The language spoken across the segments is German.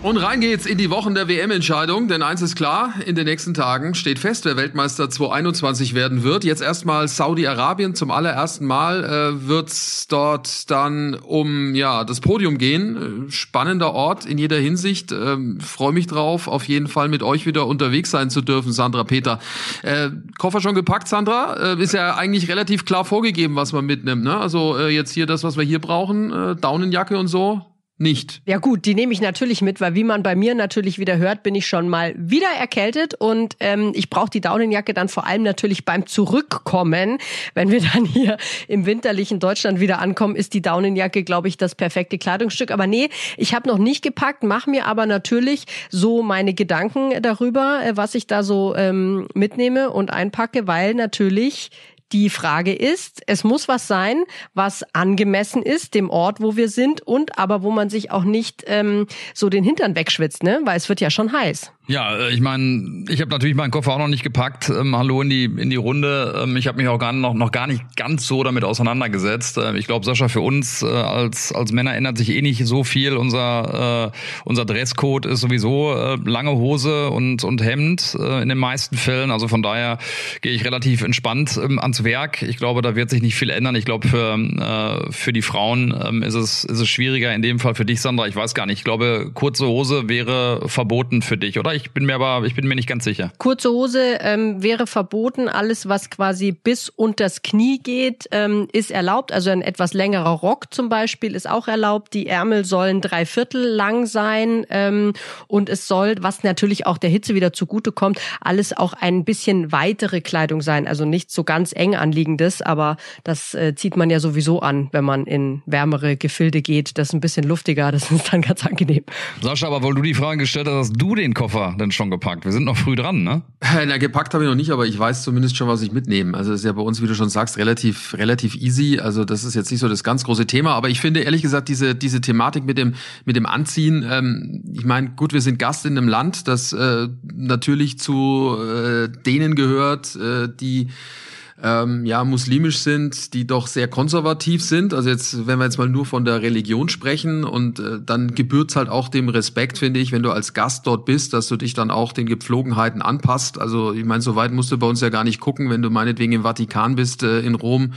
Und rein geht's in die Wochen der WM-Entscheidung, denn eins ist klar, in den nächsten Tagen steht fest, wer Weltmeister 2021 werden wird. Jetzt erstmal Saudi-Arabien, zum allerersten Mal äh, wird's dort dann um ja das Podium gehen. Spannender Ort in jeder Hinsicht. Ähm, Freue mich drauf, auf jeden Fall mit euch wieder unterwegs sein zu dürfen, Sandra Peter. Äh, Koffer schon gepackt, Sandra? Äh, ist ja eigentlich relativ klar vorgegeben, was man mitnimmt. Ne? Also äh, jetzt hier das, was wir hier brauchen, äh, Daunenjacke und so nicht. Ja gut, die nehme ich natürlich mit, weil wie man bei mir natürlich wieder hört, bin ich schon mal wieder erkältet und ähm, ich brauche die Daunenjacke dann vor allem natürlich beim Zurückkommen. Wenn wir dann hier im winterlichen Deutschland wieder ankommen, ist die Daunenjacke, glaube ich, das perfekte Kleidungsstück. Aber nee, ich habe noch nicht gepackt, mache mir aber natürlich so meine Gedanken darüber, äh, was ich da so ähm, mitnehme und einpacke, weil natürlich die Frage ist, es muss was sein, was angemessen ist dem Ort, wo wir sind und aber wo man sich auch nicht ähm, so den Hintern wegschwitzt, ne? Weil es wird ja schon heiß. Ja, äh, ich meine, ich habe natürlich meinen Koffer auch noch nicht gepackt. Ähm, hallo in die in die Runde. Ähm, ich habe mich auch gar noch noch gar nicht ganz so damit auseinandergesetzt. Äh, ich glaube, Sascha, für uns äh, als als Männer ändert sich eh nicht so viel. Unser äh, unser Dresscode ist sowieso äh, lange Hose und und Hemd äh, in den meisten Fällen. Also von daher gehe ich relativ entspannt ähm, ans Werk. Ich glaube, da wird sich nicht viel ändern. Ich glaube, für äh, für die Frauen ähm, ist es ist es schwieriger. In dem Fall für dich, Sandra. Ich weiß gar nicht. Ich glaube, kurze Hose wäre verboten für dich, oder? Ich bin mir aber, ich bin mir nicht ganz sicher. Kurze Hose ähm, wäre verboten. Alles, was quasi bis unters Knie geht, ähm, ist erlaubt. Also ein etwas längerer Rock zum Beispiel ist auch erlaubt. Die Ärmel sollen drei Viertel lang sein ähm, und es soll, was natürlich auch der Hitze wieder zugutekommt, alles auch ein bisschen weitere Kleidung sein. Also nicht so ganz eng anliegendes, aber das äh, zieht man ja sowieso an, wenn man in wärmere Gefilde geht. Das ist ein bisschen luftiger, das ist dann ganz angenehm. Sascha, aber weil du die Frage gestellt hast, hast du den Koffer denn schon gepackt? Wir sind noch früh dran, ne? Na, gepackt habe ich noch nicht, aber ich weiß zumindest schon, was ich mitnehme. Also ist ja bei uns, wie du schon sagst, relativ, relativ easy. Also das ist jetzt nicht so das ganz große Thema, aber ich finde ehrlich gesagt diese, diese Thematik mit dem, mit dem Anziehen, ähm, ich meine, gut, wir sind Gast in einem Land, das äh, natürlich zu äh, denen gehört, äh, die ähm, ja muslimisch sind, die doch sehr konservativ sind. Also jetzt, wenn wir jetzt mal nur von der Religion sprechen und äh, dann gebührt's halt auch dem Respekt, finde ich, wenn du als Gast dort bist, dass du dich dann auch den Gepflogenheiten anpasst. Also ich meine, so weit musst du bei uns ja gar nicht gucken, wenn du meinetwegen im Vatikan bist, äh, in Rom,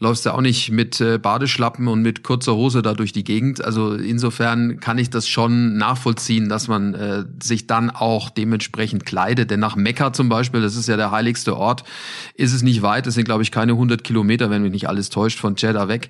läufst du auch nicht mit äh, Badeschlappen und mit kurzer Hose da durch die Gegend. Also insofern kann ich das schon nachvollziehen, dass man äh, sich dann auch dementsprechend kleidet. Denn nach Mekka zum Beispiel, das ist ja der heiligste Ort, ist es nicht weit weit. Das sind, glaube ich, keine 100 Kilometer, wenn mich nicht alles täuscht, von Jeddah weg.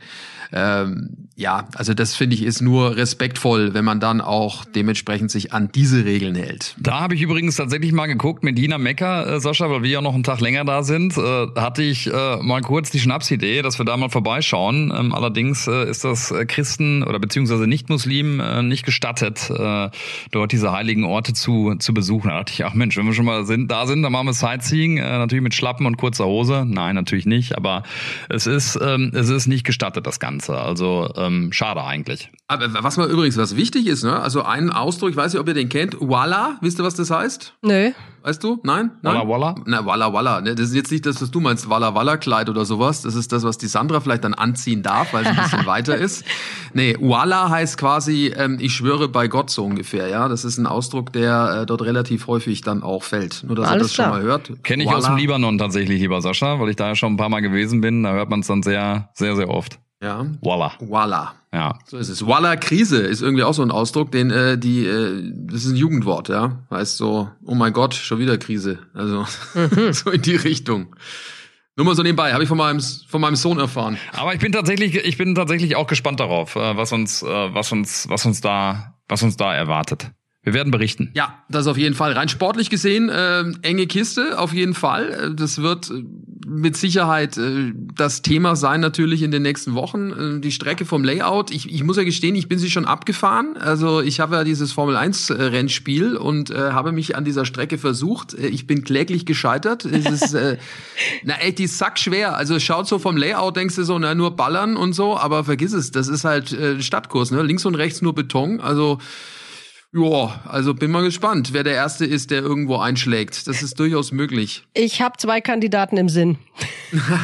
Ähm, ja, also das finde ich ist nur respektvoll, wenn man dann auch dementsprechend sich an diese Regeln hält. Da habe ich übrigens tatsächlich mal geguckt, Medina Mekka, äh, Sascha, weil wir ja noch einen Tag länger da sind, äh, hatte ich äh, mal kurz die Schnapsidee, dass wir da mal vorbeischauen. Ähm, allerdings äh, ist das äh, Christen oder beziehungsweise Nicht-Muslimen äh, nicht gestattet, äh, dort diese heiligen Orte zu, zu besuchen. Da dachte ich, ach Mensch, wenn wir schon mal sind, da sind, dann machen wir Sightseeing, äh, natürlich mit Schlappen und kurzer Hose. Nein, natürlich nicht, aber es ist, ähm, es ist nicht gestattet, das Ganze. Also ähm, schade eigentlich. Aber was mal übrigens, was wichtig ist, ne? Also ein Ausdruck, ich weiß nicht, ob ihr den kennt, Walla, wisst ihr, was das heißt? Nö. Weißt du? Nein? Nein? Walla Walla? Na, Walla Walla. Ne? Das ist jetzt nicht das, was du meinst, Walla Walla Kleid oder sowas. Das ist das, was die Sandra vielleicht dann anziehen darf, weil sie ein bisschen weiter ist. Nee, Walla heißt quasi, ähm, ich schwöre bei Gott so ungefähr, ja. Das ist ein Ausdruck, der äh, dort relativ häufig dann auch fällt. Nur, dass Alles ihr das klar. schon mal hört. Kenne ich Walla. aus dem Libanon tatsächlich, lieber Sascha, weil ich da ja schon ein paar Mal gewesen bin. Da hört man es dann sehr, sehr, sehr oft. Ja. Voila. Walla. Ja. So ist es. Walla Krise ist irgendwie auch so ein Ausdruck, den äh, die äh, das ist ein Jugendwort, ja. Heißt so, oh mein Gott, schon wieder Krise. Also so in die Richtung. Nur mal so nebenbei, habe ich von meinem von meinem Sohn erfahren. Aber ich bin tatsächlich, ich bin tatsächlich auch gespannt darauf, äh, was uns, äh, was uns, was uns da, was uns da erwartet. Wir werden berichten. Ja, das auf jeden Fall. Rein sportlich gesehen, äh, enge Kiste, auf jeden Fall. Äh, Das wird, äh, mit Sicherheit äh, das Thema sein natürlich in den nächsten Wochen. Äh, die Strecke vom Layout. Ich, ich muss ja gestehen, ich bin sie schon abgefahren. Also ich habe ja dieses Formel 1 äh, Rennspiel und äh, habe mich an dieser Strecke versucht. Äh, ich bin kläglich gescheitert. Es ist äh, na ey, die ist sackschwer. Also schaut so vom Layout, denkst du so, na nur ballern und so, aber vergiss es, das ist halt äh, Stadtkurs, ne? Links und rechts nur Beton. Also ja, also bin mal gespannt, wer der Erste ist, der irgendwo einschlägt. Das ist durchaus möglich. Ich habe zwei Kandidaten im Sinn.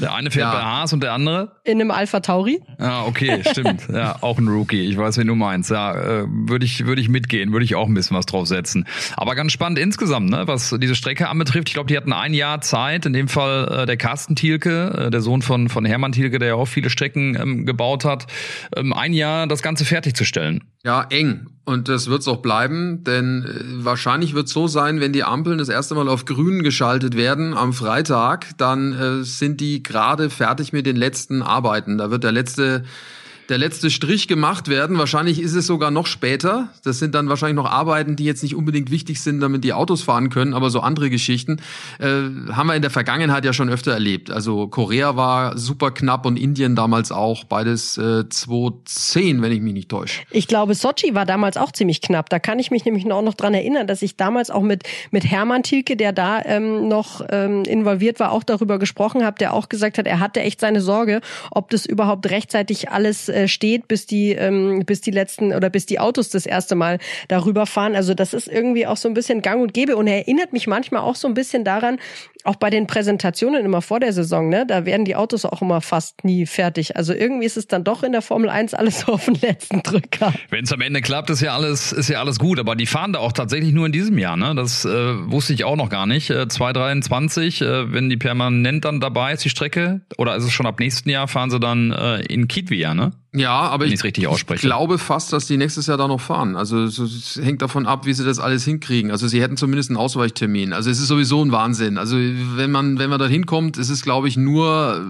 Der eine fährt ja. bei Haas und der andere? In einem Alpha Tauri. Ah, okay, stimmt. ja, auch ein Rookie. Ich weiß, wen du meinst. Ja, äh, würde ich, würde ich mitgehen, würde ich auch ein bisschen was draufsetzen. Aber ganz spannend insgesamt, ne, was diese Strecke anbetrifft. Ich glaube, die hatten ein Jahr Zeit. In dem Fall äh, der Carsten Thielke, äh, der Sohn von, von Hermann Thielke, der ja auch viele Strecken ähm, gebaut hat, ähm, ein Jahr das Ganze fertigzustellen. Ja, eng. Und das wird es auch bleiben, denn äh, wahrscheinlich wird es so sein, wenn die Ampeln das erste Mal auf grün geschaltet werden am Freitag, dann äh, sind die gerade fertig mit den letzten Arbeiten. Da wird der letzte der letzte Strich gemacht werden. Wahrscheinlich ist es sogar noch später. Das sind dann wahrscheinlich noch Arbeiten, die jetzt nicht unbedingt wichtig sind, damit die Autos fahren können, aber so andere Geschichten äh, haben wir in der Vergangenheit ja schon öfter erlebt. Also Korea war super knapp und Indien damals auch, beides äh, 2010, wenn ich mich nicht täusche. Ich glaube, Sochi war damals auch ziemlich knapp. Da kann ich mich nämlich auch noch dran erinnern, dass ich damals auch mit, mit Hermann Thielke, der da ähm, noch ähm, involviert war, auch darüber gesprochen habe, der auch gesagt hat, er hatte echt seine Sorge, ob das überhaupt rechtzeitig alles äh, steht, bis die, ähm, bis die letzten oder bis die Autos das erste Mal darüber fahren. Also das ist irgendwie auch so ein bisschen gang und gäbe und erinnert mich manchmal auch so ein bisschen daran, auch bei den Präsentationen immer vor der Saison, ne, da werden die Autos auch immer fast nie fertig. Also irgendwie ist es dann doch in der Formel 1 alles auf den letzten Drücker. Wenn es am Ende klappt, ist ja alles, ist ja alles gut. Aber die fahren da auch tatsächlich nur in diesem Jahr, ne? Das äh, wusste ich auch noch gar nicht. Äh, 2023, äh, wenn die permanent dann dabei ist, die Strecke, oder ist es schon ab nächsten Jahr, fahren sie dann äh, in Kitvia, ne? Ja, aber ich, ich glaube fast, dass die nächstes Jahr da noch fahren. Also es hängt davon ab, wie sie das alles hinkriegen. Also sie hätten zumindest einen Ausweichtermin. Also es ist sowieso ein Wahnsinn. Also wenn man, wenn man da hinkommt, ist es, glaube ich, nur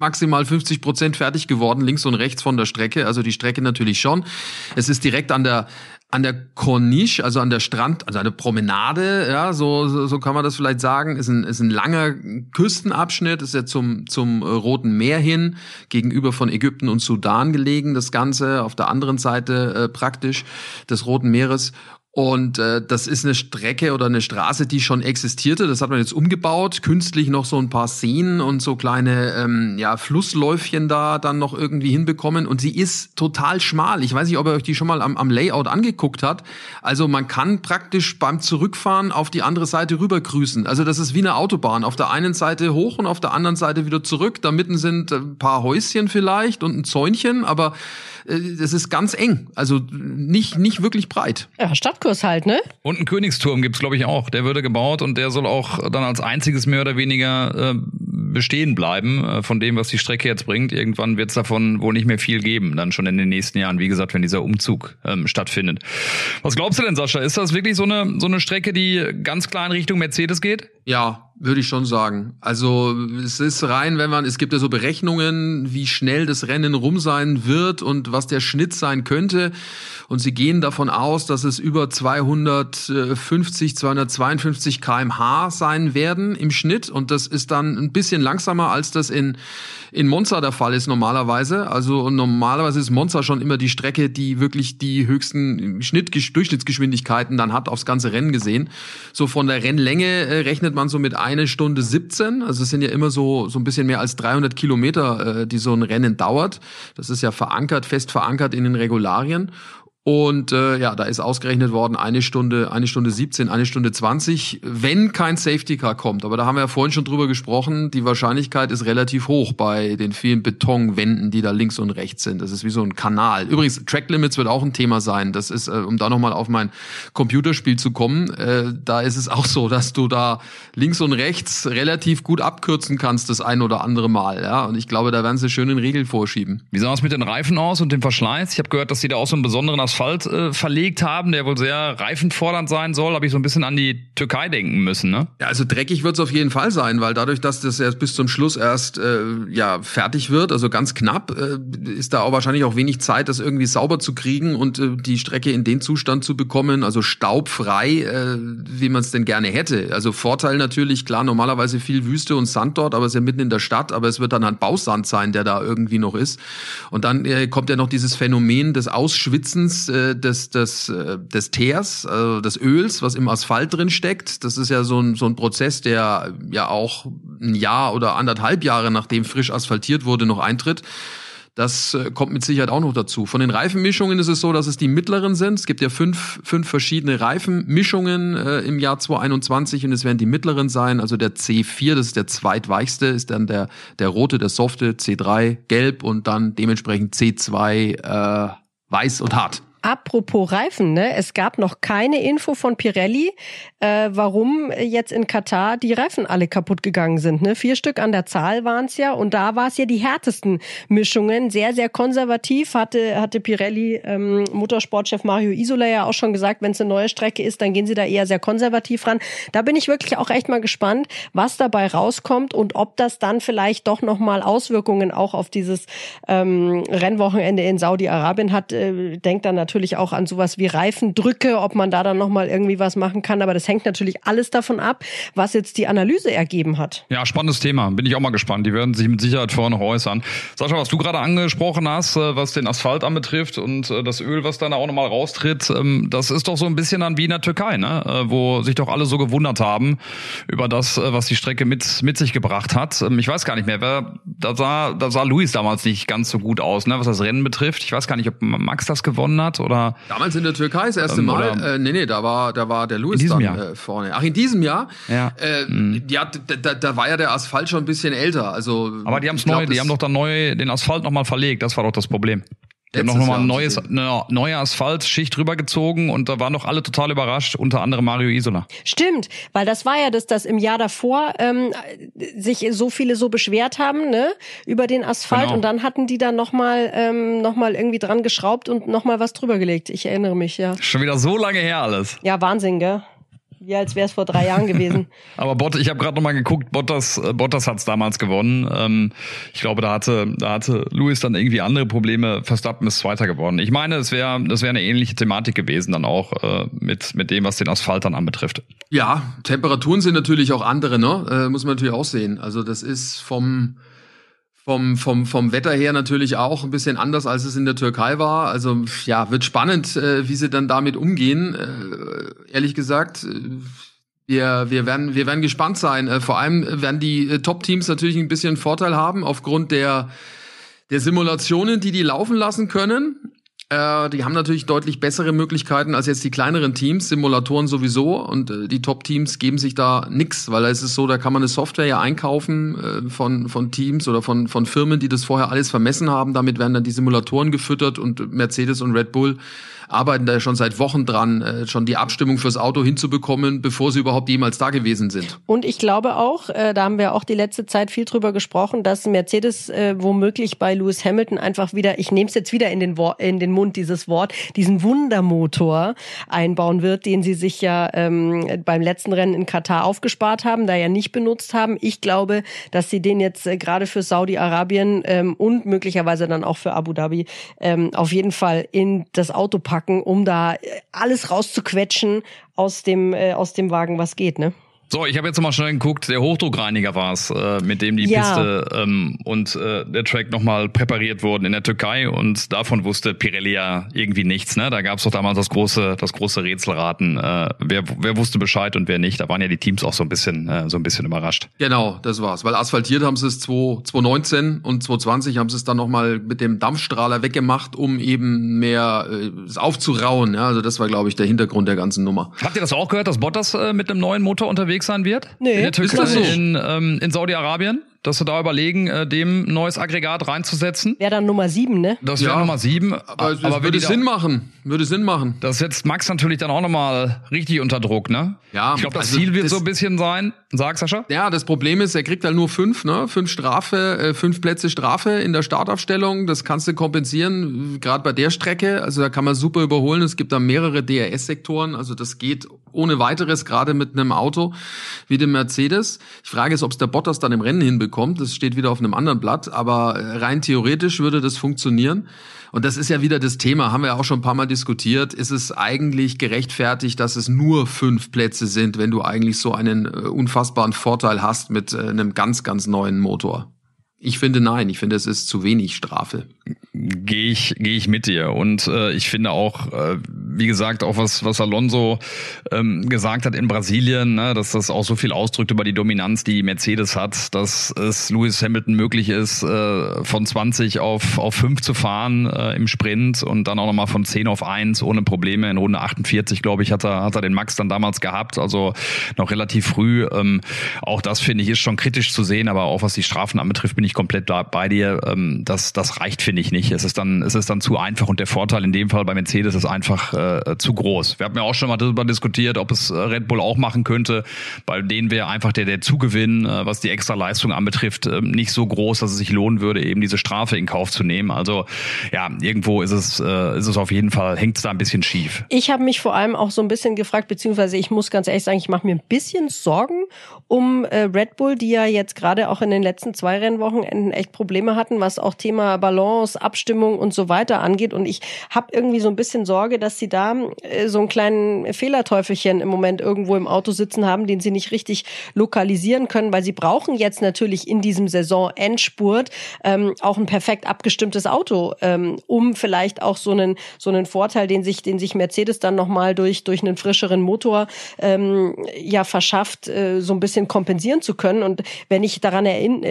maximal 50 Prozent fertig geworden, links und rechts von der Strecke. Also die Strecke natürlich schon. Es ist direkt an der an der Corniche, also an der Strand, also eine Promenade, ja, so, so, so kann man das vielleicht sagen, ist ein, ist ein langer Küstenabschnitt, ist ja zum, zum Roten Meer hin, gegenüber von Ägypten und Sudan gelegen, das Ganze, auf der anderen Seite äh, praktisch des Roten Meeres. Und äh, das ist eine Strecke oder eine Straße, die schon existierte. Das hat man jetzt umgebaut, künstlich noch so ein paar Seen und so kleine ähm, ja, Flussläufchen da dann noch irgendwie hinbekommen. Und sie ist total schmal. Ich weiß nicht, ob ihr euch die schon mal am, am Layout angeguckt habt. Also man kann praktisch beim Zurückfahren auf die andere Seite rüber grüßen. Also das ist wie eine Autobahn. Auf der einen Seite hoch und auf der anderen Seite wieder zurück. Da mitten sind ein paar Häuschen vielleicht und ein Zäunchen, aber äh, das ist ganz eng. Also nicht, nicht wirklich breit. Ja, Stadtkurs halt, ne? Und einen Königsturm gibt's glaube ich, auch. Der würde gebaut und der soll auch dann als einziges mehr oder weniger äh, bestehen bleiben äh, von dem, was die Strecke jetzt bringt. Irgendwann wird's davon wohl nicht mehr viel geben, dann schon in den nächsten Jahren, wie gesagt, wenn dieser Umzug ähm, stattfindet. Was glaubst du denn, Sascha? Ist das wirklich so eine, so eine Strecke, die ganz klar in Richtung Mercedes geht? Ja, würde ich schon sagen. Also es ist rein, wenn man, es gibt ja so Berechnungen, wie schnell das Rennen rum sein wird und was der Schnitt sein könnte. Und sie gehen davon aus, dass es über 250, 252 kmh sein werden im Schnitt. Und das ist dann ein bisschen langsamer, als das in, in Monza der Fall ist normalerweise. Also normalerweise ist Monza schon immer die Strecke, die wirklich die höchsten Schnitt, Durchschnittsgeschwindigkeiten dann hat aufs ganze Rennen gesehen. So von der Rennlänge äh, rechnet man so mit eine Stunde 17. Also es sind ja immer so, so ein bisschen mehr als 300 Kilometer, äh, die so ein Rennen dauert. Das ist ja verankert, fest verankert in den Regularien. Und äh, ja, da ist ausgerechnet worden eine Stunde, eine Stunde 17, eine Stunde 20, wenn kein Safety Car kommt. Aber da haben wir ja vorhin schon drüber gesprochen, die Wahrscheinlichkeit ist relativ hoch bei den vielen Betonwänden, die da links und rechts sind. Das ist wie so ein Kanal. Übrigens, Track Limits wird auch ein Thema sein. Das ist, äh, um da nochmal auf mein Computerspiel zu kommen, äh, da ist es auch so, dass du da links und rechts relativ gut abkürzen kannst, das ein oder andere Mal. Ja? Und ich glaube, da werden sie schön in Regeln vorschieben. Wie sah es mit den Reifen aus und dem Verschleiß? Ich habe gehört, dass sie da auch so einen besonderen Asphalt äh, verlegt haben, der wohl sehr reifenfordernd sein soll, habe ich so ein bisschen an die Türkei denken müssen. Ne? Ja, also dreckig wird es auf jeden Fall sein, weil dadurch, dass das erst bis zum Schluss erst äh, ja fertig wird, also ganz knapp, äh, ist da auch wahrscheinlich auch wenig Zeit, das irgendwie sauber zu kriegen und äh, die Strecke in den Zustand zu bekommen, also staubfrei, äh, wie man es denn gerne hätte. Also Vorteil natürlich, klar, normalerweise viel Wüste und Sand dort, aber es ist ja mitten in der Stadt, aber es wird dann halt Bausand sein, der da irgendwie noch ist. Und dann äh, kommt ja noch dieses Phänomen des Ausschwitzens äh, des, des, äh, des Teers, also des Öls, was im Asphalt drin steckt. Das ist ja so ein, so ein Prozess, der ja auch ein Jahr oder anderthalb Jahre nachdem frisch asphaltiert wurde, noch eintritt. Das äh, kommt mit Sicherheit auch noch dazu. Von den Reifenmischungen ist es so, dass es die mittleren sind. Es gibt ja fünf, fünf verschiedene Reifenmischungen äh, im Jahr 2021 und es werden die mittleren sein. Also der C4, das ist der zweitweichste, ist dann der, der rote, der softe, C3 gelb und dann dementsprechend C2 äh, weiß und hart. Apropos Reifen, ne? es gab noch keine Info von Pirelli, äh, warum jetzt in Katar die Reifen alle kaputt gegangen sind. Ne? Vier Stück an der Zahl waren es ja und da war es ja die härtesten Mischungen. Sehr, sehr konservativ hatte, hatte Pirelli ähm, Motorsportchef Mario Isola ja auch schon gesagt, wenn es eine neue Strecke ist, dann gehen sie da eher sehr konservativ ran. Da bin ich wirklich auch echt mal gespannt, was dabei rauskommt und ob das dann vielleicht doch nochmal Auswirkungen auch auf dieses ähm, Rennwochenende in Saudi-Arabien hat. Äh, denkt dann natürlich natürlich auch an sowas wie Reifendrücke, ob man da dann nochmal irgendwie was machen kann. Aber das hängt natürlich alles davon ab, was jetzt die Analyse ergeben hat. Ja, spannendes Thema. Bin ich auch mal gespannt. Die werden sich mit Sicherheit vorher noch äußern. Sascha, was du gerade angesprochen hast, äh, was den Asphalt anbetrifft und äh, das Öl, was dann auch nochmal raustritt, ähm, das ist doch so ein bisschen dann wie in der Türkei, ne? Äh, wo sich doch alle so gewundert haben über das, was die Strecke mit, mit sich gebracht hat. Ähm, ich weiß gar nicht mehr, wer, da sah, da sah Luis damals nicht ganz so gut aus, ne? was das Rennen betrifft. Ich weiß gar nicht, ob Max das gewonnen hat oder? Damals in der Türkei das erste ähm, Mal. Äh, nee, nee, da war, da war der Louis dann äh, vorne. Ach, in diesem Jahr? Ja. Äh, mhm. ja, da, da war ja der Asphalt schon ein bisschen älter. Also, Aber die haben es neu, die haben doch dann neu den Asphalt nochmal verlegt. Das war doch das Problem. Die haben noch nochmal ein neues, eine neue Asphaltschicht rübergezogen und da waren doch alle total überrascht, unter anderem Mario Isola. Stimmt, weil das war ja das, dass im Jahr davor ähm, sich so viele so beschwert haben, ne, über den Asphalt genau. und dann hatten die da nochmal ähm, noch irgendwie dran geschraubt und nochmal was drüber gelegt. Ich erinnere mich, ja. Schon wieder so lange her alles. Ja, Wahnsinn, gell? Wie als wäre es vor drei Jahren gewesen. Aber Bott, ich habe gerade noch mal geguckt, Bottas, äh, Bottas hat's damals gewonnen. Ähm, ich glaube, da hatte, da hatte Lewis dann irgendwie andere Probleme. Verstappen ist Zweiter geworden. Ich meine, es wäre, das wäre eine ähnliche Thematik gewesen dann auch äh, mit mit dem, was den Asphalt dann anbetrifft. Ja, Temperaturen sind natürlich auch andere, ne? Äh, muss man natürlich auch sehen. Also das ist vom vom, vom, vom Wetter her natürlich auch ein bisschen anders, als es in der Türkei war. Also ja, wird spannend, äh, wie sie dann damit umgehen. Äh, ehrlich gesagt, äh, wir, wir, werden, wir werden gespannt sein. Äh, vor allem werden die äh, Top-Teams natürlich ein bisschen Vorteil haben aufgrund der, der Simulationen, die die laufen lassen können. Die haben natürlich deutlich bessere Möglichkeiten als jetzt die kleineren Teams, Simulatoren sowieso. Und die Top-Teams geben sich da nix, weil es ist so, da kann man eine Software ja einkaufen von, von Teams oder von, von Firmen, die das vorher alles vermessen haben. Damit werden dann die Simulatoren gefüttert und Mercedes und Red Bull arbeiten da schon seit Wochen dran, äh, schon die Abstimmung fürs Auto hinzubekommen, bevor sie überhaupt jemals da gewesen sind. Und ich glaube auch, äh, da haben wir auch die letzte Zeit viel drüber gesprochen, dass Mercedes äh, womöglich bei Lewis Hamilton einfach wieder, ich nehme es jetzt wieder in den, Wort, in den Mund, dieses Wort, diesen Wundermotor einbauen wird, den sie sich ja ähm, beim letzten Rennen in Katar aufgespart haben, da ja nicht benutzt haben. Ich glaube, dass sie den jetzt äh, gerade für Saudi-Arabien ähm, und möglicherweise dann auch für Abu Dhabi ähm, auf jeden Fall in das Auto packen packen, um da alles rauszuquetschen aus dem, äh, aus dem Wagen, was geht, ne? So, ich habe jetzt mal schnell geguckt, der Hochdruckreiniger war es, äh, mit dem die ja. Piste ähm, und äh, der Track nochmal präpariert wurden in der Türkei und davon wusste Pirelli ja irgendwie nichts. Ne? Da gab es doch damals das große, das große Rätselraten. Äh, wer, wer wusste Bescheid und wer nicht. Da waren ja die Teams auch so ein bisschen, äh, so ein bisschen überrascht. Genau, das war's. Weil asphaltiert haben sie es 2019 und 2020 haben sie es dann nochmal mit dem Dampfstrahler weggemacht, um eben mehr äh, es aufzurauen. Ja? Also das war, glaube ich, der Hintergrund der ganzen Nummer. Habt ihr das auch gehört, dass Bottas äh, mit einem neuen Motor unterwegs sein wird? Nee. In der Türkei, so? in, ähm, in Saudi-Arabien. dass sie da überlegen, äh, dem neues Aggregat reinzusetzen? Wäre dann Nummer sieben, ne? Das wäre ja, Nummer sieben. Aber, es aber würde Sinn machen. Würde Sinn machen. Das setzt Max natürlich dann auch nochmal richtig unter Druck, ne? Ja. Ich glaube, das also Ziel wird das, so ein bisschen sein. Sag, Sascha. Ja, das Problem ist, er kriegt halt nur fünf, ne? Fünf Strafe, äh, fünf Plätze Strafe in der Startaufstellung. Das kannst du kompensieren, gerade bei der Strecke. Also da kann man super überholen. Es gibt da mehrere DRS-Sektoren. Also das geht ohne weiteres, gerade mit einem Auto wie dem Mercedes. Ich frage ist, ob es der Bottas dann im Rennen hinbekommt. Das steht wieder auf einem anderen Blatt. Aber rein theoretisch würde das funktionieren. Und das ist ja wieder das Thema, haben wir ja auch schon ein paar Mal diskutiert. Ist es eigentlich gerechtfertigt, dass es nur fünf Plätze sind, wenn du eigentlich so einen äh, unfassbaren Vorteil hast mit äh, einem ganz, ganz neuen Motor? Ich finde nein, ich finde es ist zu wenig Strafe. Gehe ich, gehe ich mit dir. Und äh, ich finde auch, äh, wie gesagt, auch was, was Alonso ähm, gesagt hat in Brasilien, ne, dass das auch so viel ausdrückt über die Dominanz, die Mercedes hat, dass es Lewis Hamilton möglich ist, äh, von 20 auf, auf 5 zu fahren äh, im Sprint und dann auch nochmal von 10 auf 1 ohne Probleme. In Runde 48, glaube ich, hat er, hat er den Max dann damals gehabt, also noch relativ früh. Ähm, auch das finde ich ist schon kritisch zu sehen, aber auch was die Strafen anbetrifft, bin ich komplett da bei dir. Ähm, das, das reicht, finde ich, nicht. Es ist dann, es ist dann zu einfach und der Vorteil in dem Fall bei Mercedes ist einfach äh, zu groß. Wir haben ja auch schon mal darüber diskutiert, ob es Red Bull auch machen könnte. Bei denen wäre einfach der, der Zugewinn, äh, was die extra Leistung anbetrifft, äh, nicht so groß, dass es sich lohnen würde, eben diese Strafe in Kauf zu nehmen. Also ja, irgendwo ist es, äh, ist es auf jeden Fall, hängt es da ein bisschen schief. Ich habe mich vor allem auch so ein bisschen gefragt, beziehungsweise ich muss ganz ehrlich sagen, ich mache mir ein bisschen Sorgen um äh, Red Bull, die ja jetzt gerade auch in den letzten zwei Rennwochenenden echt Probleme hatten, was auch Thema Balance, Abstimmung und so weiter angeht. Und ich habe irgendwie so ein bisschen Sorge, dass sie da äh, so einen kleinen Fehlerteufelchen im Moment irgendwo im Auto sitzen haben, den sie nicht richtig lokalisieren können, weil sie brauchen jetzt natürlich in diesem Saison-Endspurt ähm, auch ein perfekt abgestimmtes Auto, ähm, um vielleicht auch so einen so einen Vorteil, den sich den sich Mercedes dann nochmal durch durch einen frischeren Motor ähm, ja verschafft, äh, so ein bisschen kompensieren zu können. Und wenn ich daran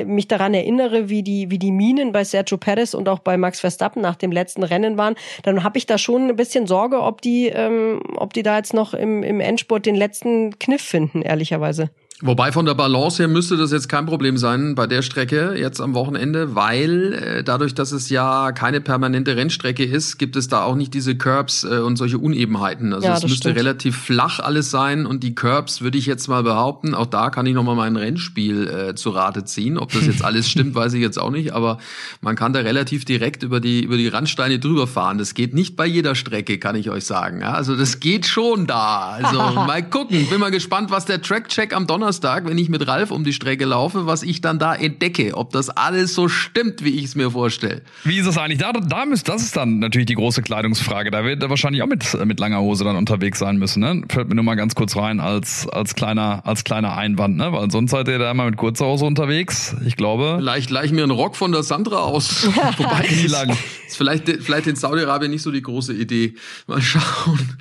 mich daran erinnere, wie die wie die Minen bei Sergio Perez und auch bei Max Verstappen nach dem letzten Rennen waren, dann habe ich da schon ein bisschen Sorge, ob die, ähm, ob die da jetzt noch im, im Endspurt den letzten Kniff finden, ehrlicherweise. Wobei von der Balance her müsste das jetzt kein Problem sein bei der Strecke jetzt am Wochenende, weil äh, dadurch, dass es ja keine permanente Rennstrecke ist, gibt es da auch nicht diese Curbs äh, und solche Unebenheiten. Also ja, es müsste stimmt. relativ flach alles sein und die Curbs würde ich jetzt mal behaupten, auch da kann ich nochmal mein Rennspiel äh, zu Rate ziehen. Ob das jetzt alles stimmt, weiß ich jetzt auch nicht, aber man kann da relativ direkt über die, über die Randsteine drüber fahren. Das geht nicht bei jeder Strecke, kann ich euch sagen. Ja? Also das geht schon da. Also mal gucken. Bin mal gespannt, was der Track-Check am Donnerstag Donnerstag, wenn ich mit Ralf um die Strecke laufe, was ich dann da entdecke, ob das alles so stimmt, wie ich es mir vorstelle. Wie ist es eigentlich? Da, da müsst, das ist dann natürlich die große Kleidungsfrage. Da wird er wahrscheinlich auch mit, mit langer Hose dann unterwegs sein müssen. Ne? Fällt mir nur mal ganz kurz rein als, als, kleiner, als kleiner Einwand, ne? weil sonst seid ihr da immer mit kurzer Hose unterwegs. Ich glaube. Vielleicht leih ich mir einen Rock von der Sandra aus. Wobei, wie lang? Ist vielleicht, vielleicht in Saudi-Arabien nicht so die große Idee. Mal schauen.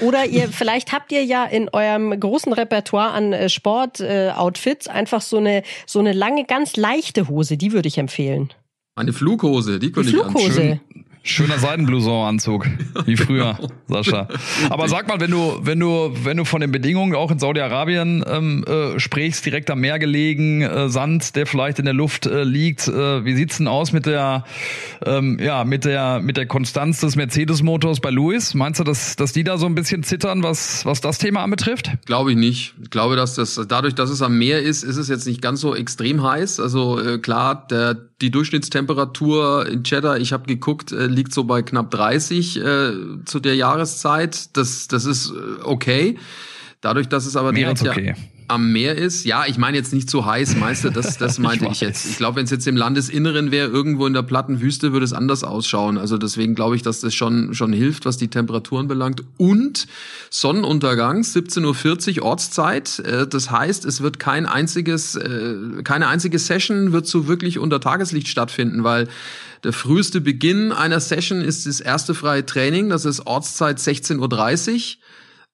Oder ihr, vielleicht habt ihr ja in eurem großen Repertoire an äh, Sport-Outfits einfach so eine, so eine lange, ganz leichte Hose. Die würde ich empfehlen. Eine Flughose, die könnte die Flughose. ich anschön. Schöner Seidenblouson-Anzug, wie früher, genau. Sascha. Aber sag mal, wenn du, wenn du, wenn du von den Bedingungen auch in Saudi-Arabien ähm, äh, sprichst, direkt am Meer gelegen, äh, Sand, der vielleicht in der Luft äh, liegt, äh, wie sieht's denn aus mit der, ähm, ja, mit der, mit der Konstanz des Mercedes-Motors bei Lewis? Meinst du, dass, dass die da so ein bisschen zittern, was, was das Thema anbetrifft? Glaube ich nicht. Ich glaube, dass das dadurch, dass es am Meer ist, ist es jetzt nicht ganz so extrem heiß. Also äh, klar, der die Durchschnittstemperatur in Cheddar, ich habe geguckt, äh, liegt so bei knapp 30 äh, zu der Jahreszeit. Das, das ist äh, okay. Dadurch, dass es aber Mehr direkt okay. ja, am Meer ist. Ja, ich meine jetzt nicht zu heiß, Meister, das, das meinte ich, ich jetzt. Ich glaube, wenn es jetzt im Landesinneren wäre, irgendwo in der platten Wüste, würde es anders ausschauen. Also deswegen glaube ich, dass das schon, schon hilft, was die Temperaturen belangt. Und Sonnenuntergang, 17.40 Uhr Ortszeit. Äh, das heißt, es wird kein einziges, äh, keine einzige Session wird so wirklich unter Tageslicht stattfinden, weil der früheste Beginn einer Session ist das erste freie Training. Das ist Ortszeit 16.30 Uhr.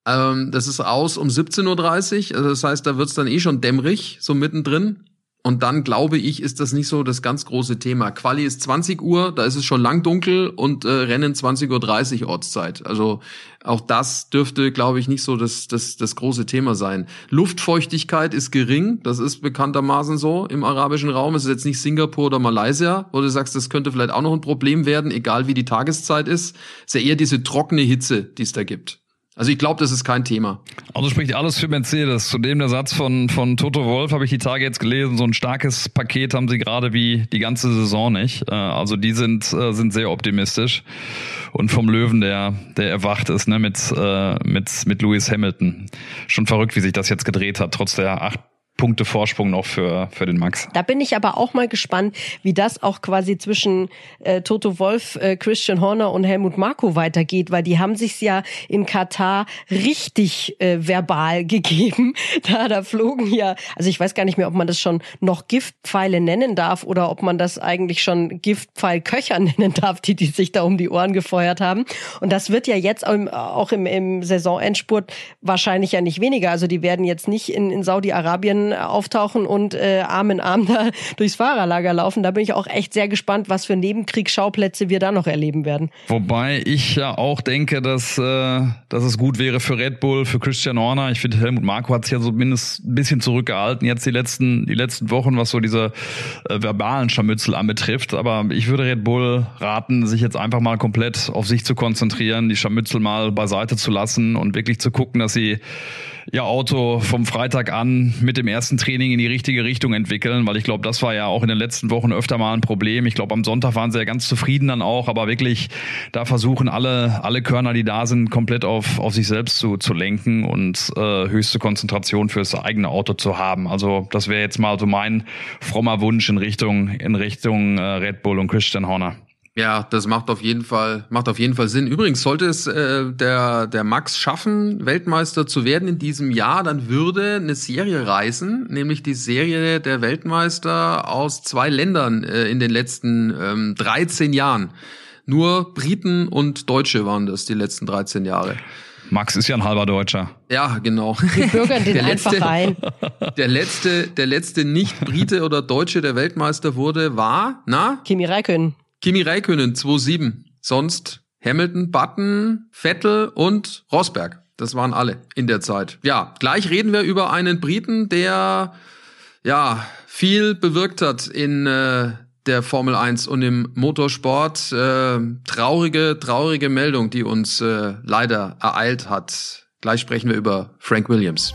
Ähm, das ist aus um 17.30 Uhr. Also das heißt, da wird's dann eh schon dämmerig, so mittendrin. Und dann glaube ich, ist das nicht so das ganz große Thema. Quali ist 20 Uhr, da ist es schon lang dunkel und äh, Rennen 20.30 Uhr Ortszeit. Also auch das dürfte, glaube ich, nicht so das, das, das große Thema sein. Luftfeuchtigkeit ist gering, das ist bekanntermaßen so im arabischen Raum. Es ist jetzt nicht Singapur oder Malaysia, wo du sagst, das könnte vielleicht auch noch ein Problem werden, egal wie die Tageszeit ist. Es ist ja eher diese trockene Hitze, die es da gibt. Also ich glaube, das ist kein Thema. Also spricht alles für Mercedes. Zudem der Satz von, von Toto Wolf habe ich die Tage jetzt gelesen. So ein starkes Paket haben sie gerade wie die ganze Saison nicht. Äh, also die sind, äh, sind sehr optimistisch. Und vom Löwen, der, der erwacht ist, ne, mit, äh, mit, mit Lewis Hamilton. Schon verrückt, wie sich das jetzt gedreht hat, trotz der acht Punkte Vorsprung noch für, für den Max. Da bin ich aber auch mal gespannt, wie das auch quasi zwischen äh, Toto Wolf, äh, Christian Horner und Helmut Marko weitergeht, weil die haben sich's ja in Katar richtig äh, verbal gegeben. Da, da flogen ja, also ich weiß gar nicht mehr, ob man das schon noch Giftpfeile nennen darf oder ob man das eigentlich schon Giftpfeilköcher nennen darf, die, die sich da um die Ohren gefeuert haben. Und das wird ja jetzt auch im, auch im, im Saisonendspurt wahrscheinlich ja nicht weniger. Also die werden jetzt nicht in, in Saudi-Arabien auftauchen und äh, Arm in Arm da durchs Fahrerlager laufen. Da bin ich auch echt sehr gespannt, was für Nebenkriegsschauplätze wir da noch erleben werden. Wobei ich ja auch denke, dass, äh, dass es gut wäre für Red Bull, für Christian Horner. Ich finde, Helmut Marko hat sich ja zumindest ein bisschen zurückgehalten jetzt die letzten, die letzten Wochen, was so diese äh, verbalen Scharmützel anbetrifft. Aber ich würde Red Bull raten, sich jetzt einfach mal komplett auf sich zu konzentrieren, die Scharmützel mal beiseite zu lassen und wirklich zu gucken, dass sie ihr Auto vom Freitag an mit dem ersten Training in die richtige Richtung entwickeln, weil ich glaube, das war ja auch in den letzten Wochen öfter mal ein Problem. Ich glaube, am Sonntag waren sie ja ganz zufrieden dann auch, aber wirklich da versuchen alle, alle Körner, die da sind, komplett auf, auf sich selbst zu, zu lenken und äh, höchste Konzentration fürs eigene Auto zu haben. Also das wäre jetzt mal so mein frommer Wunsch in Richtung, in Richtung äh, Red Bull und Christian Horner. Ja, das macht auf jeden Fall, macht auf jeden Fall Sinn. Übrigens, sollte es äh, der, der Max schaffen, Weltmeister zu werden in diesem Jahr, dann würde eine Serie reisen, nämlich die Serie der Weltmeister aus zwei Ländern äh, in den letzten ähm, 13 Jahren. Nur Briten und Deutsche waren das die letzten 13 Jahre. Max ist ja ein halber Deutscher. Ja, genau. Wir bürgern den der einfach letzte, ein. Der letzte, der letzte Nicht-Brite oder Deutsche, der Weltmeister wurde, war, na? Kimi Räikkönen. Kimi Räikkönen 2-7. Sonst Hamilton, Button, Vettel und Rosberg. Das waren alle in der Zeit. Ja, gleich reden wir über einen Briten, der ja viel bewirkt hat in äh, der Formel 1 und im Motorsport. Äh, traurige, traurige Meldung, die uns äh, leider ereilt hat. Gleich sprechen wir über Frank Williams.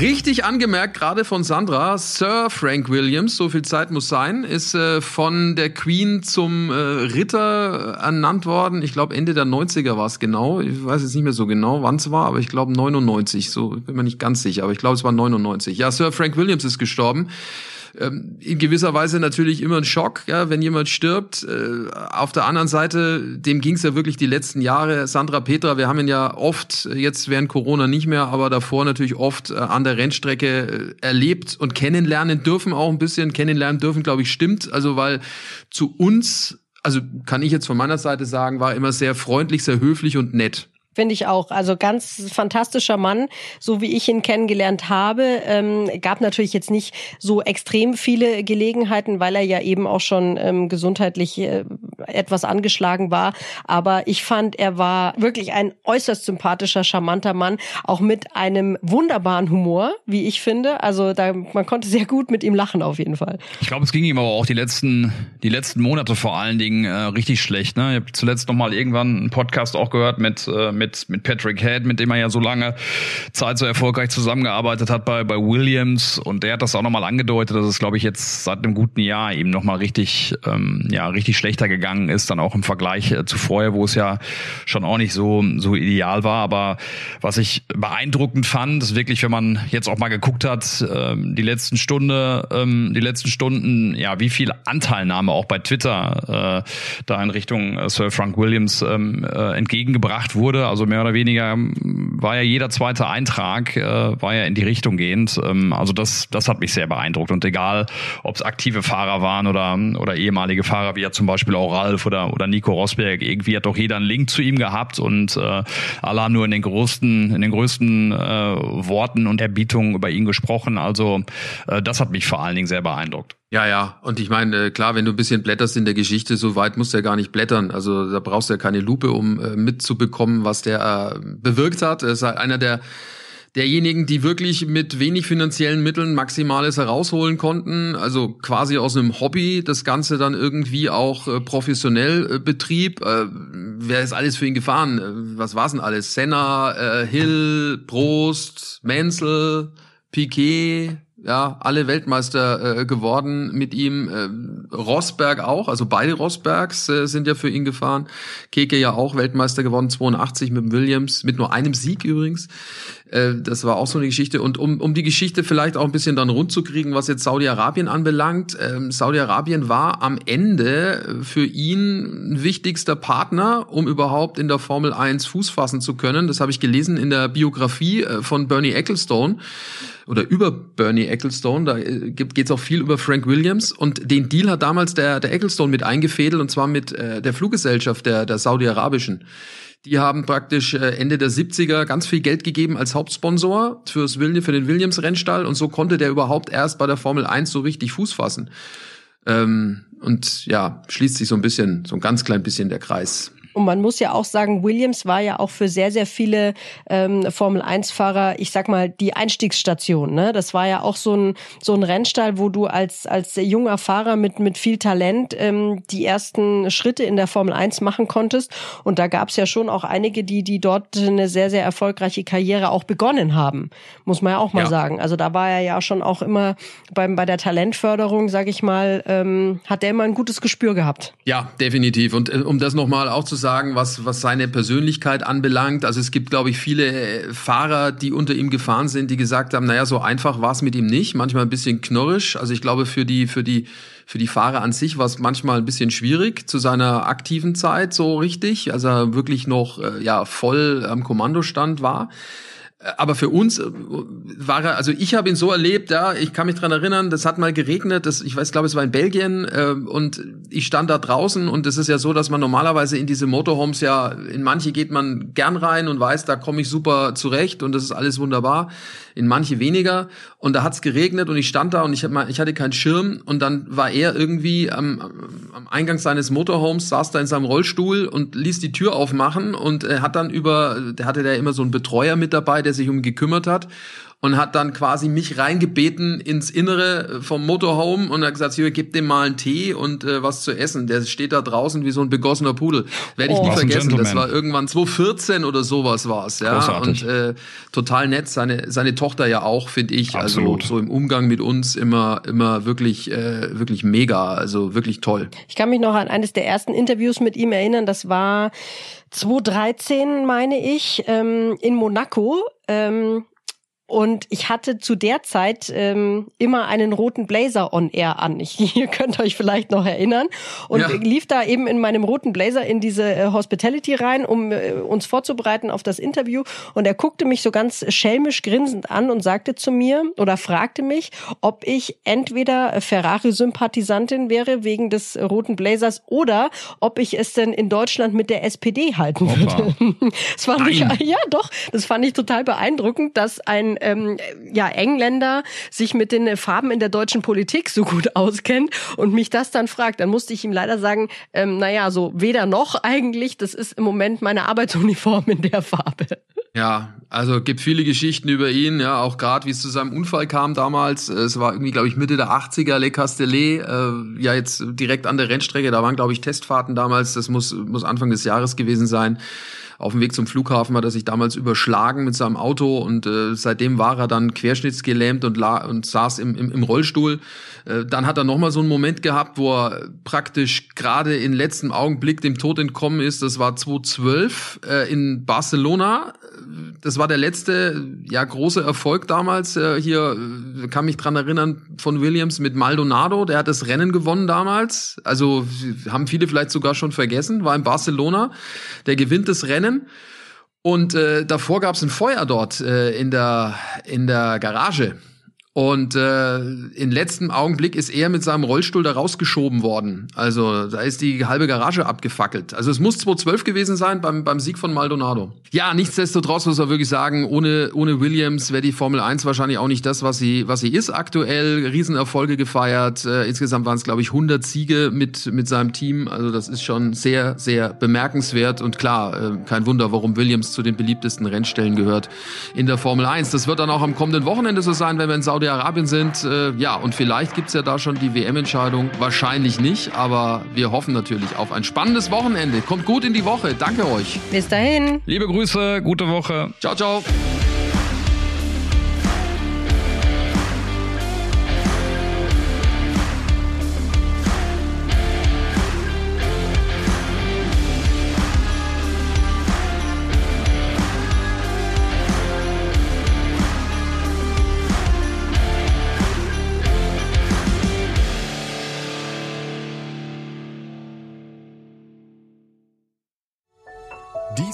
Richtig angemerkt, gerade von Sandra, Sir Frank Williams, so viel Zeit muss sein, ist äh, von der Queen zum äh, Ritter ernannt worden. Ich glaube, Ende der 90er war es genau. Ich weiß jetzt nicht mehr so genau, wann es war, aber ich glaube 99. So bin mir nicht ganz sicher, aber ich glaube, es war 99. Ja, Sir Frank Williams ist gestorben ähm, in gewisser Weise natürlich immer ein Schock, ja, wenn jemand stirbt. Äh, auf der anderen Seite, dem ging es ja wirklich die letzten Jahre. Sandra Petra, wir haben ihn ja oft, jetzt während Corona nicht mehr, aber davor natürlich oft äh, an der Rennstrecke äh, erlebt und kennenlernen dürfen, auch ein bisschen kennenlernen dürfen, glaube ich, stimmt. Also weil zu uns also kann ich jetzt von meiner Seite sagen, war immer sehr freundlich, sehr höflich und nett. Finde ich auch. Also ganz fantastischer Mann, so wie ich ihn kennengelernt habe. Ähm, gab natürlich jetzt nicht so extrem viele Gelegenheiten, weil er ja eben auch schon ähm, gesundheitlich äh, etwas angeschlagen war. Aber ich fand, er war wirklich ein äußerst sympathischer, charmanter Mann, auch mit einem wunderbaren Humor, wie ich finde. Also da, man konnte sehr gut mit ihm lachen auf jeden Fall. Ich glaube, es ging ihm aber auch die letzten, die letzten Monate vor allen Dingen äh, richtig schlecht. Ne? Ich habe zuletzt noch mal irgendwann einen Podcast auch gehört mit, äh, mit, mit Patrick Head, mit dem er ja so lange Zeit so erfolgreich zusammengearbeitet hat bei, bei Williams. Und der hat das auch noch mal angedeutet, dass es, glaube ich, jetzt seit einem guten Jahr eben noch mal richtig, ähm, ja, richtig schlechter gegangen ist, dann auch im Vergleich äh, zu vorher, wo es ja schon auch nicht so, so ideal war. Aber was ich beeindruckend fand, ist wirklich, wenn man jetzt auch mal geguckt hat, ähm, die letzten Stunde, ähm, die letzten Stunden, ja, wie viel Anteilnahme auch bei Twitter äh, da in Richtung äh, Sir Frank Williams ähm, äh, entgegengebracht wurde. Also mehr oder weniger ähm, war ja jeder zweite Eintrag, äh, war ja in die Richtung gehend. Ähm, also das, das hat mich sehr beeindruckt. Und egal, ob es aktive Fahrer waren oder, oder ehemalige Fahrer, wie ja zum Beispiel auch Ralf oder, oder Nico Rosberg, irgendwie hat doch jeder einen Link zu ihm gehabt und äh, alle haben nur in den größten, in den größten äh, Worten und Erbietungen über ihn gesprochen. Also äh, das hat mich vor allen Dingen sehr beeindruckt. Ja, ja. Und ich meine, äh, klar, wenn du ein bisschen blätterst in der Geschichte, so weit musst du ja gar nicht blättern. Also da brauchst du ja keine Lupe, um äh, mitzubekommen, was der äh, bewirkt hat. Er ist halt einer der derjenigen, die wirklich mit wenig finanziellen Mitteln Maximales herausholen konnten, also quasi aus einem Hobby das Ganze dann irgendwie auch äh, professionell äh, betrieb. Äh, wer ist alles für ihn gefahren? Was war's denn alles? Senna, Hill, Prost, Menzel, Piquet, ja, alle Weltmeister äh, geworden mit ihm. Äh, Rosberg auch, also beide Rosbergs äh, sind ja für ihn gefahren. Keke ja auch Weltmeister geworden, 82 mit Williams, mit nur einem Sieg übrigens. Äh, das war auch so eine Geschichte. Und um, um die Geschichte vielleicht auch ein bisschen dann rund zu kriegen, was jetzt Saudi-Arabien anbelangt, ähm, Saudi-Arabien war am Ende für ihn ein wichtigster Partner, um überhaupt in der Formel 1 Fuß fassen zu können. Das habe ich gelesen in der Biografie äh, von Bernie Ecclestone oder über Bernie Ecclestone, da äh, geht es auch viel über Frank Williams und den Deal hat damals der, der Ecclestone mit eingefädelt und zwar mit äh, der Fluggesellschaft der, der Saudi-Arabischen. Die haben praktisch äh, Ende der 70er ganz viel Geld gegeben als Hauptsponsor fürs William, für den Williams-Rennstall und so konnte der überhaupt erst bei der Formel 1 so richtig Fuß fassen. Ähm, und ja, schließt sich so ein bisschen, so ein ganz klein bisschen der Kreis. Und man muss ja auch sagen, Williams war ja auch für sehr, sehr viele ähm, Formel-1-Fahrer, ich sag mal, die Einstiegsstation. Ne? Das war ja auch so ein, so ein Rennstall, wo du als, als junger Fahrer mit, mit viel Talent ähm, die ersten Schritte in der Formel 1 machen konntest. Und da gab es ja schon auch einige, die, die dort eine sehr, sehr erfolgreiche Karriere auch begonnen haben, muss man ja auch mal ja. sagen. Also da war er ja schon auch immer beim, bei der Talentförderung, sag ich mal, ähm, hat er immer ein gutes Gespür gehabt. Ja, definitiv. Und äh, um das nochmal auch zu sagen, sagen, was, was seine Persönlichkeit anbelangt. Also es gibt, glaube ich, viele äh, Fahrer, die unter ihm gefahren sind, die gesagt haben, naja, so einfach war es mit ihm nicht. Manchmal ein bisschen knurrisch. Also ich glaube, für die, für die, für die Fahrer an sich war es manchmal ein bisschen schwierig zu seiner aktiven Zeit so richtig, als er wirklich noch äh, ja voll am Kommandostand war aber für uns äh, war er, also ich habe ihn so erlebt, ja, ich kann mich dran erinnern, das hat mal geregnet, das, ich weiß, glaube es war in Belgien äh, und ich stand da draußen und es ist ja so, dass man normalerweise in diese Motorhomes ja, in manche geht man gern rein und weiß, da komme ich super zurecht und das ist alles wunderbar, in manche weniger. Und da hat's geregnet und ich stand da und ich, ich hatte keinen Schirm und dann war er irgendwie am, am Eingang seines Motorhomes, saß da in seinem Rollstuhl und ließ die Tür aufmachen und äh, hat dann über, der hatte da immer so einen Betreuer mit dabei, der sich um ihn gekümmert hat und hat dann quasi mich reingebeten ins Innere vom Motorhome und hat gesagt, hier, gib dem mal einen Tee und äh, was zu essen. Der steht da draußen wie so ein begossener Pudel. Werde ich oh, nie vergessen. Das war irgendwann 2014 oder sowas war's, ja. Großartig. Und äh, total nett. Seine, seine Tochter ja auch, finde ich. Also Absolut. Also so im Umgang mit uns immer, immer wirklich, äh, wirklich mega. Also wirklich toll. Ich kann mich noch an eines der ersten Interviews mit ihm erinnern. Das war 2013, meine ich, ähm, in Monaco. Ähm, und ich hatte zu der Zeit ähm, immer einen roten Blazer on Air an. Ich, ihr könnt euch vielleicht noch erinnern. Und ja. lief da eben in meinem roten Blazer in diese äh, Hospitality rein, um äh, uns vorzubereiten auf das Interview. Und er guckte mich so ganz schelmisch grinsend an und sagte zu mir oder fragte mich, ob ich entweder Ferrari-Sympathisantin wäre wegen des roten Blazers oder ob ich es denn in Deutschland mit der SPD halten würde. das fand ich, ja doch, das fand ich total beeindruckend, dass ein ähm, ja, Engländer sich mit den Farben in der deutschen Politik so gut auskennt und mich das dann fragt, dann musste ich ihm leider sagen, ähm, naja, so weder noch eigentlich, das ist im Moment meine Arbeitsuniform in der Farbe. Ja, also gibt viele Geschichten über ihn, ja, auch gerade wie es zu seinem Unfall kam damals. Es war irgendwie, glaube ich, Mitte der 80er, Le Castellet, äh, ja jetzt direkt an der Rennstrecke, da waren, glaube ich, Testfahrten damals, das muss, muss Anfang des Jahres gewesen sein. Auf dem Weg zum Flughafen hat er sich damals überschlagen mit seinem Auto und äh, seitdem war er dann querschnittsgelähmt und, la und saß im, im, im Rollstuhl. Äh, dann hat er nochmal so einen Moment gehabt, wo er praktisch gerade in letztem Augenblick dem Tod entkommen ist. Das war 2012 äh, in Barcelona. Das war der letzte ja große Erfolg damals. Äh, hier äh, kann mich dran erinnern von Williams mit Maldonado. Der hat das Rennen gewonnen damals. Also haben viele vielleicht sogar schon vergessen. War in Barcelona. Der gewinnt das Rennen Rennen. Und äh, davor gab es ein Feuer dort äh, in, der, in der Garage. Und äh, in letztem Augenblick ist er mit seinem Rollstuhl da rausgeschoben worden. Also da ist die halbe Garage abgefackelt. Also es muss 2012 gewesen sein beim, beim Sieg von Maldonado. Ja, nichtsdestotrotz muss man wirklich sagen, ohne, ohne Williams wäre die Formel 1 wahrscheinlich auch nicht das, was sie, was sie ist aktuell. Riesenerfolge gefeiert. Äh, insgesamt waren es, glaube ich, 100 Siege mit, mit seinem Team. Also das ist schon sehr, sehr bemerkenswert. Und klar, äh, kein Wunder, warum Williams zu den beliebtesten Rennstellen gehört in der Formel 1. Das wird dann auch am kommenden Wochenende so sein, wenn wir in Saudi Saudi-Arabien sind. Äh, ja, und vielleicht gibt's ja da schon die WM-Entscheidung. Wahrscheinlich nicht, aber wir hoffen natürlich auf ein spannendes Wochenende. Kommt gut in die Woche. Danke euch. Bis dahin. Liebe Grüße, gute Woche. Ciao, ciao.